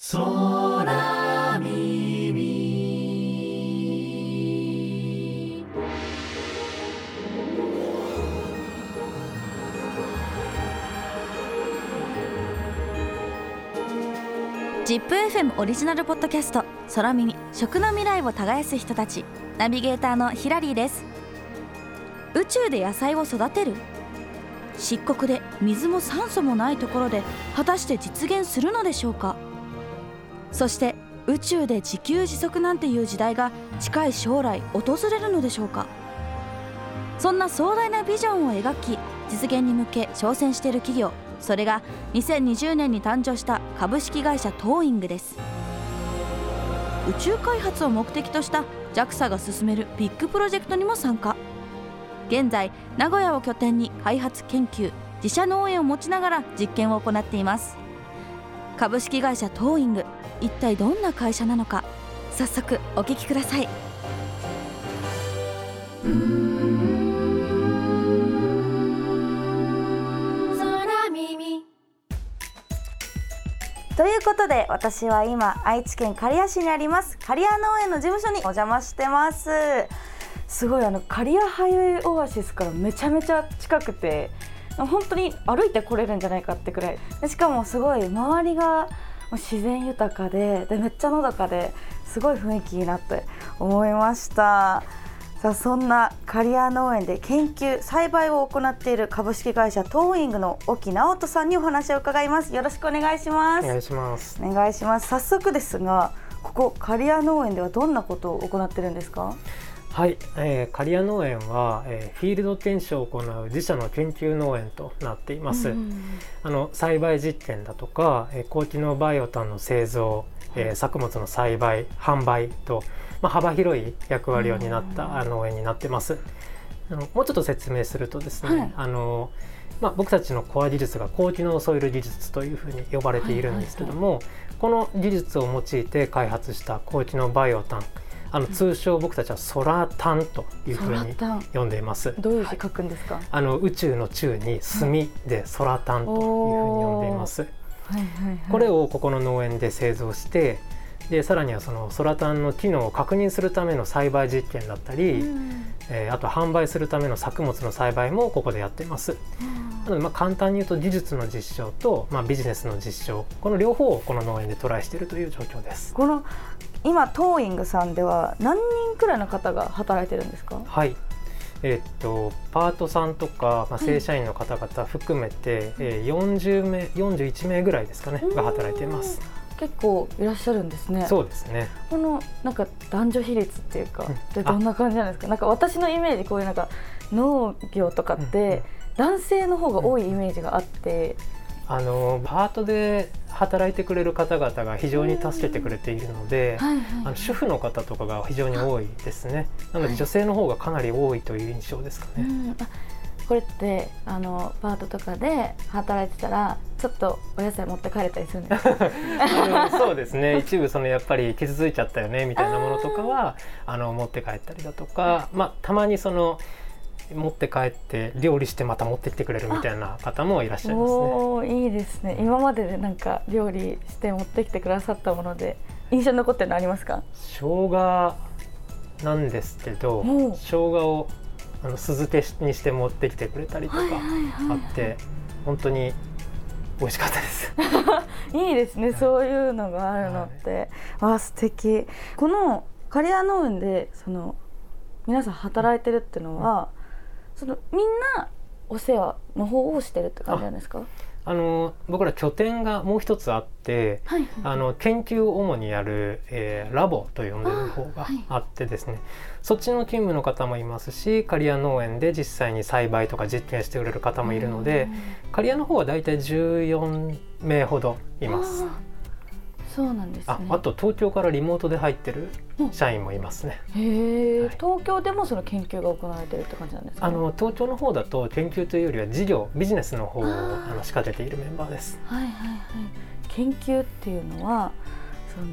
空耳。ジップ FM オリジナルポッドキャスト空耳。食の未来を耕す人たち。ナビゲーターのヒラリーです。宇宙で野菜を育てる。漆黒で水も酸素もないところで果たして実現するのでしょうか？そして宇宙で自給自足なんていう時代が近い将来訪れるのでしょうか？そんな壮大なビジョンを描き実現に向け挑戦している企業それが2020年に誕生した株式会社トーイングです。宇宙開発を目的とした JAXA が進めるビッグプロジェクトにも参加。現在名古屋を拠点に開発研究自社農園を持ちながら実験を行っています。株式会社トーイング。一体どんな会社なのか。早速お聞きください。空耳。ということで私は今愛知県刈谷市にあります刈谷農園の事務所にお邪魔してます。すごいあの刈谷ハイウェイオアシスからめちゃめちゃ近くて本当に歩いてこれるんじゃないかってくらい。でしかもすごい周りが自然豊かででめっちゃのどかですごい雰囲気いいなって思いました。さあそんな刈谷農園で研究栽培を行っている株式会社トーイングの沖直人さんにお話を伺います。よろしくお願いします。お願いします。お願いします。早速ですがここ刈谷農園ではどんなことを行ってるんですか？はい、えー、刈谷農園は、えーフィールド検証を行う自社の研究農園となっています。あの栽培実験だとか、えー高機能バイオタンの製造、えー作物の栽培販売と、まあ、幅広い役割を担ったあ農園になってます。あのもうちょっと説明するとですね、はい。あのまあ、僕たちのコア技術が高機能ソイル技術というふうに呼ばれているんですけども、この技術を用いて開発した高機能バイオタンあの通称僕たちはソラタンというふうに呼んでいます。どういう字書くんですか、あの宇宙の宙に墨でソラタンというふうに呼んでいます。はいはいはいこれをここの農園で製造してでさらにはそのソラタンの機能を確認するための栽培実験だったり、えーあと販売するための作物の栽培もここでやっています。なのでまあ簡単に言うと技術の実証と、まあ、ビジネスの実証この両方をこの農園でトライしているという状況です。この今トーイングさんでは何人くらいの方が働いてるんですか？はい。えっとパートさんとか、まあ、正社員の方々含めて、えー40名41名ぐらいですかねが働いています。結構いらっしゃるんですね。そうですね。このなんか男女比率っていうか、うん。でどんな感じなんですか？なんか私のイメージこういうなんか農業とかって、男性の方が多いイメージがあって、あのパートで働いてくれる方々が非常に助けてくれているので、はいはい。あの主婦の方とかが非常に多いですね。なので女性の方がかなり多いという印象ですかね。うん。あこれってあのパートとかで働いてたらちょっとお野菜持って帰れたりするんです そうですね。一部そのやっぱり傷ついちゃったよねみたいなものとかはあの持って帰ったりだとか、まあ、たまにその持って帰って料理してまた持ってきてくれるみたいな方もいらっしゃいますね。いいですね。今まででなんか料理して持ってきてくださったもので印象に残ってるのありますか？生姜なんですけど生姜をあの酢漬けにして持ってきてくれたりとかあって本当に美味しかったです。いいですね、そういうのがあるのって、わあ素敵。この刈谷農園でその皆さん働いてるっていうのは、そのみんなお世話の方をしてるって感じなんですか？あの僕ら拠点がもう一つあってはいあの研究を主にやる、えーラボと呼んでる方があってですね、そっちの勤務の方もいますし刈谷農園で実際に栽培とか実験してくれる方もいるので刈谷の方はだいたい14名ほどいます。そうなんですね。ああと東京からリモートで入ってる社員もいますね。へえ、はい。東京でもその研究が行われてるって感じなんですか、あの東京の方だと研究というよりは事業ビジネスの方をあの仕掛けているメンバーです。はいはいはい。研究っていうのはその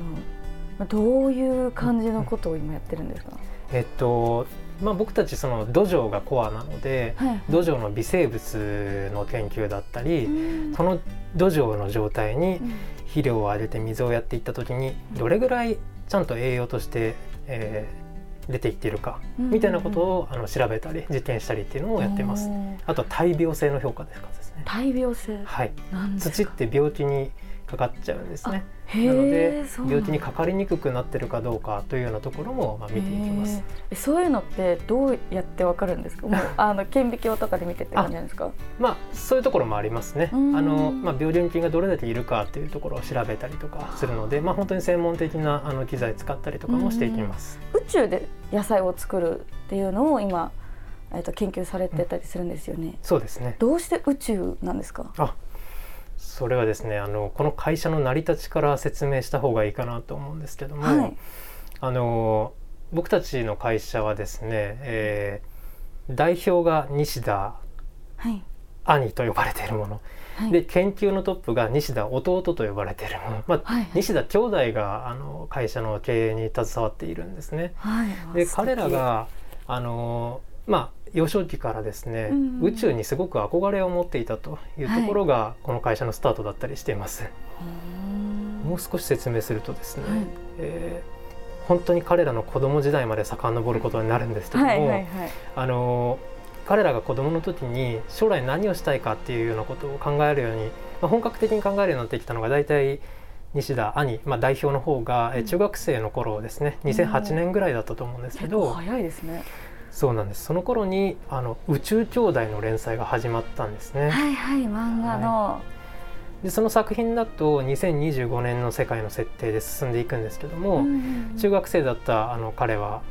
まあどういう感じのことを今やってるんですか、えっとまあ、僕たちその土壌がコアなのではい土壌の微生物の研究だったりうん。その土壌の状態にうん。肥料をあげて水をやっていった時にどれぐらいちゃんと栄養として、えー出ていっているかうん。みたいなことをあの調べたり実験したりっていうのをやってます。あとは大病性の評価ですか？ね。大病性はい、土って病気にかかっちゃうんですね。へなので病気にかかりにくくなってるかどうかというようなところもまあ見ていきます。そういうのってどうやってわかるんですか？もう あの顕微鏡とかで見てって感じなんですか？まあそういうところもありますね。あうんのまあ病原菌がどれだけいるかっていうところを調べたりとかするので、まあ本当に専門的なあの機材使ったりとかもしていきます。宇宙で野菜を作るっていうのを今、えっと研究されてたりするんですよね、そうですね。どうして宇宙なんですか？あ、それはですね、あのこの会社の成り立ちから説明した方がいいかなと思うんですけども、はい。あの僕たちの会社はですね、えー代表が西田はい。兄と呼ばれているもの、はい。で研究のトップが西田弟と呼ばれているもの、まあはいはい。西田兄弟があの会社の経営に携わっているんですね。はい。で彼らがあのまあ幼少期からですね、うんうん。宇宙にすごく憧れを持っていたというところが、この会社のスタートだったりしています。もう少し説明するとですね、はい。えー本当に彼らの子供時代まで遡ることになるんですけども、はいはいはい。あの彼らが子供の時に将来何をしたいかっていうようなことを考えるように、まあ、本格的に考えるようになってきたのが大体西田兄、まあ、代表の方が、えー中学生の頃ですね2008年ぐらいだったと思うんですけど、早いですねそうなんです。その頃にあの宇宙兄弟の連載が始まったんですね。はいはい漫画の、でその作品だと2025年の世界の設定で進んでいくんですけども、うん中学生だったあの彼は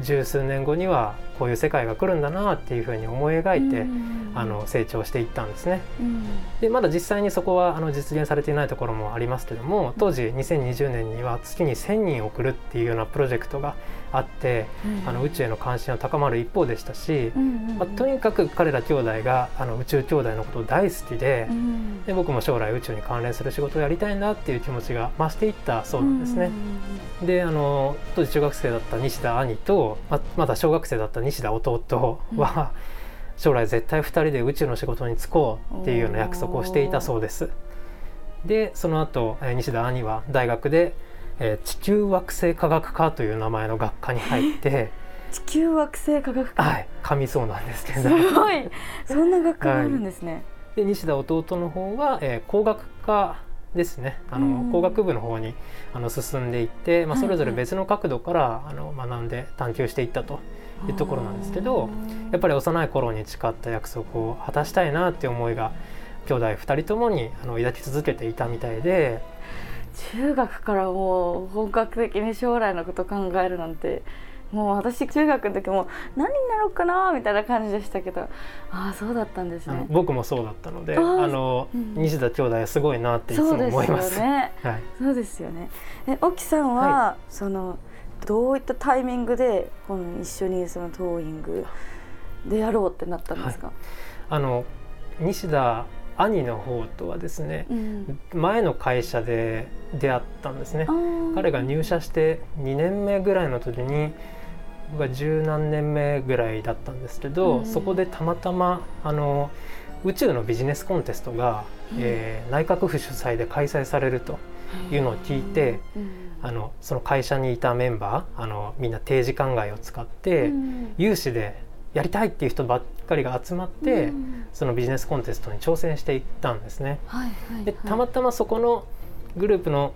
十数年後にはこういう世界が来るんだなっていうふうに思い描いて、うんあの成長していったんですね。うん。でまだ実際にそこはあの実現されていないところもありますけども当時2020年には月に1,000人送るっていうようなプロジェクトがあって、あの宇宙への関心は高まる一方でしたし、うんうんまあ、とにかく彼ら兄弟があの宇宙兄弟のことを大好きで,、うん。で僕も将来宇宙に関連する仕事をやりたいなっていう気持ちが増していったそうなんですね。であの当時中学生だった西田兄とままだ小学生だった西田弟は、将来絶対2人で宇宙の仕事に就こうっていうような約束をしていたそうです。でその後、えー西田兄は大学で、えー地球惑星科学科という名前の学科に入って 地球惑星科学科。はい噛みそうなんですけすどごい。そんな学科があるんですね、で西田弟の方は、えー工学科ですね。あの、うん。工学部の方にあの進んでいって、まあ、はいそれぞれ別の角度から、あの学んで探求していったというところなんですけどやっぱり幼い頃に誓った約束を果たしたいなっていう思いが兄弟2人ともにあの抱き続けていたみたいで中学からもう本格的に将来のこと考えるなんてもう私中学の時も何になろうかなみたいな感じでしたけどああそうだったんですね。僕もそうだったのであの、うん。西田兄弟はすごいなっていつもそうですよ思います。ね。はい。そうですよね。え沖さんは、そのどういったタイミングでこの一緒にそのトーイングでやろうってなったんですか、あの西田兄の方とはですねうん。前の会社で出会ったんですね。彼が入社して2年目ぐらいの時に僕が十何年目ぐらいだったんですけど、うん。そこでたまたまあの宇宙のビジネスコンテストが、うん。えー内閣府主催で開催されるというのを聞いて、うん。あのその会社にいたメンバーあのみんな定時考えを使って、うん。有志でやりたいっていう人ばっかりが集まって、うん。そのビジネスコンテストに挑戦していったんですね。はいはいはい。でたまたまそこのグループの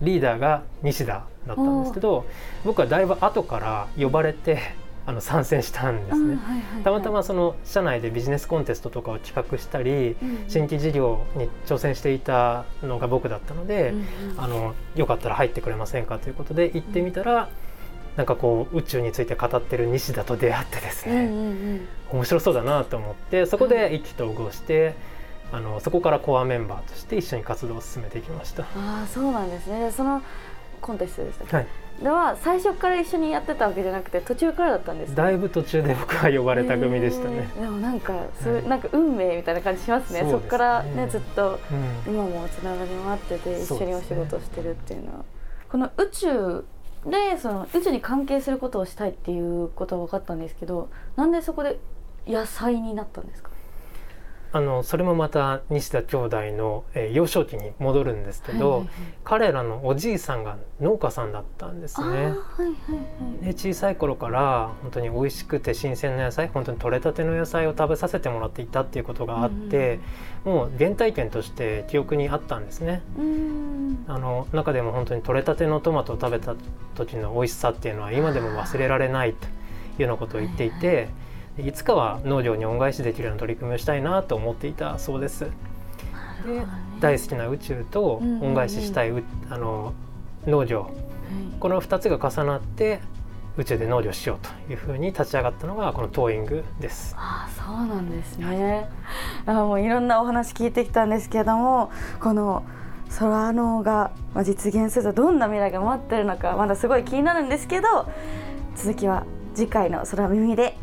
リーダーが西田だったんですけど僕はだいぶ後から呼ばれて あの参戦したんですね。うんはいはいはい。たまたまその社内でビジネスコンテストとかを企画したりうん。新規事業に挑戦していたのが僕だったので、うんうん。あのよかったら入ってくれませんかということで行ってみたら、なんかこう宇宙について語ってる西田と出会ってですね、うんうんうん。面白そうだなと思ってそこで意気投合して、あのそこからコアメンバーとして一緒に活動を進めていきました。ああそうなんですね。そのコンテストでしたはい、では最初から一緒にやってたわけじゃなくて途中からだったんですね？だいぶ途中で僕は呼ばれた組でしたね。へー。でもなんかそうはい。なんか運命みたいな感じしますね。そうですね。からねずっとうん。今もつながりもあってて一緒にお仕事してるっていうのは、この宇宙でその宇宙に関係することをしたいっていうことは分かったんですけど、なんでそこで野菜になったんですか？あのそれもまた西田兄弟の、えー幼少期に戻るんですけど、はいはいはい彼らのおじいさんが農家さんだったんですね。はいはいはいで小さい頃から本当に美味しくて新鮮な野菜本当に取れたての野菜を食べさせてもらっていたっていうことがあって、もう原体験として記憶にあったんですね。うんあの中でも本当に取れたてのトマトを食べた時の美味しさっていうのは今でも忘れられないというようなことを言っていていつかは農業に恩返しできるような取り組みをしたいなと思っていたそうです。で大好きな宇宙と恩返ししたいうあの農業この2つが重なって宇宙で農業しようというふうに立ち上がったのがこのトーイングです。ああそうなんですね。あもういろんなお話聞いてきたんですけれどもこの空脳がまあ実現するとどんな未来が待ってるのかまだすごい気になるんですけど続きは次回の空耳で